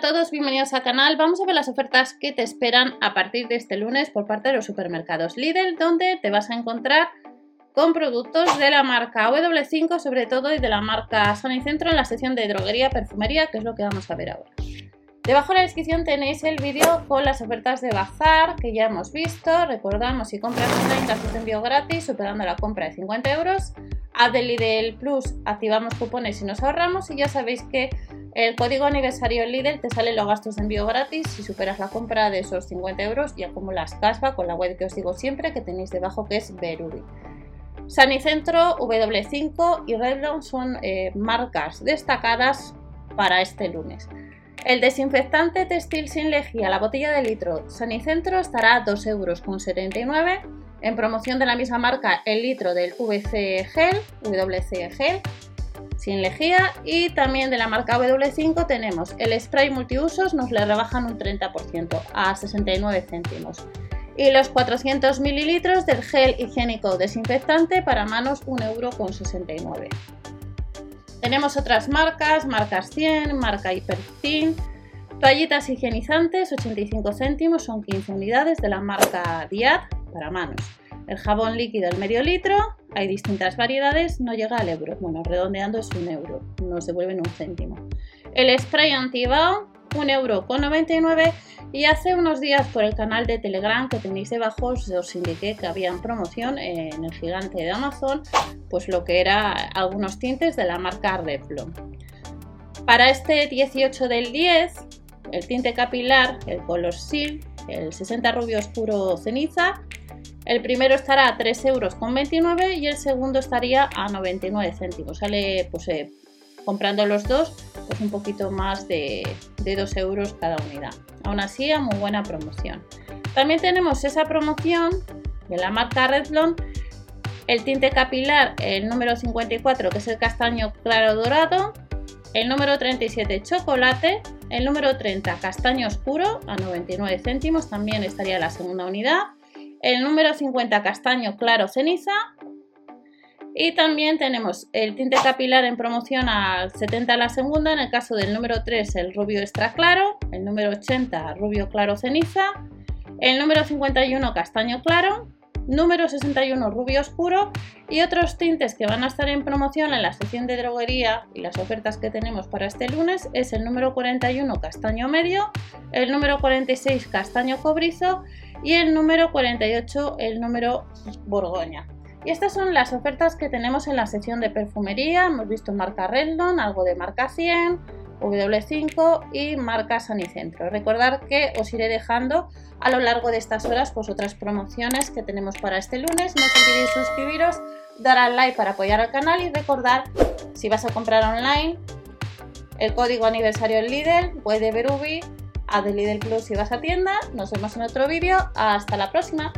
a todos, bienvenidos al canal. Vamos a ver las ofertas que te esperan a partir de este lunes por parte de los supermercados Lidl, donde te vas a encontrar con productos de la marca W5 sobre todo y de la marca Centro en la sección de droguería, perfumería, que es lo que vamos a ver ahora. Debajo en la descripción tenéis el vídeo con las ofertas de Bazar que ya hemos visto. Recordamos, si compras online, gastos de envío gratis, superando la compra de 50 euros. A Lidl Plus activamos cupones y nos ahorramos. Y ya sabéis que el código aniversario Lidl te salen los gastos de envío gratis si superas la compra de esos 50 euros y acumulas cashback con la web que os digo siempre que tenéis debajo que es Berubi. Sanicentro, W5 y Revlon son eh, marcas destacadas para este lunes. El desinfectante textil sin lejía, la botella de litro Sanicentro estará a 2,79 euros. En promoción de la misma marca, el litro del VC Gel, WC Gel, sin lejía. Y también de la marca W5 tenemos el spray multiusos, nos le rebajan un 30% a 69 céntimos. Y los 400 mililitros del gel higiénico desinfectante para manos 1,69 euro. Tenemos otras marcas, marcas 100, marca Hipercin, toallitas higienizantes 85 céntimos, son 15 unidades de la marca Diad para manos. El jabón líquido el medio litro, hay distintas variedades, no llega al euro, bueno, redondeando es un euro, nos devuelven un céntimo. El spray antibao, un euro con 99 y hace unos días por el canal de Telegram que tenéis debajo os indiqué que había en promoción en el gigante de Amazon pues lo que era algunos tintes de la marca Revlon. Para este 18 del 10, el tinte capilar, el Color Seal, el 60 rubio oscuro ceniza, el primero estará a 3,29 euros y el segundo estaría a 99 céntimos. Sale pues, eh, comprando los dos pues un poquito más de, de 2 euros cada unidad. Aún así, a muy buena promoción. También tenemos esa promoción de la marca Revlon el tinte capilar, el número 54, que es el castaño claro dorado, el número 37 chocolate, el número 30 castaño oscuro a 99 céntimos, también estaría la segunda unidad, el número 50 castaño claro ceniza y también tenemos el tinte capilar en promoción al 70 la segunda, en el caso del número 3 el rubio extra claro, el número 80 rubio claro ceniza, el número 51 castaño claro, número 61 rubio oscuro y otros tintes que van a estar en promoción en la sección de droguería y las ofertas que tenemos para este lunes es el número 41 castaño medio, el número 46 castaño cobrizo y el número 48 el número borgoña. Y estas son las ofertas que tenemos en la sección de perfumería. Hemos visto marca Redlon, algo de marca 100, W5 y marca Sanicentro. Recordar que os iré dejando a lo largo de estas horas pues otras promociones que tenemos para este lunes. No olvidéis suscribiros, dar al like para apoyar al canal y recordar si vas a comprar online el código aniversario Lidl, web de Berubi, a de Lidl Plus si vas a tienda. Nos vemos en otro vídeo. Hasta la próxima.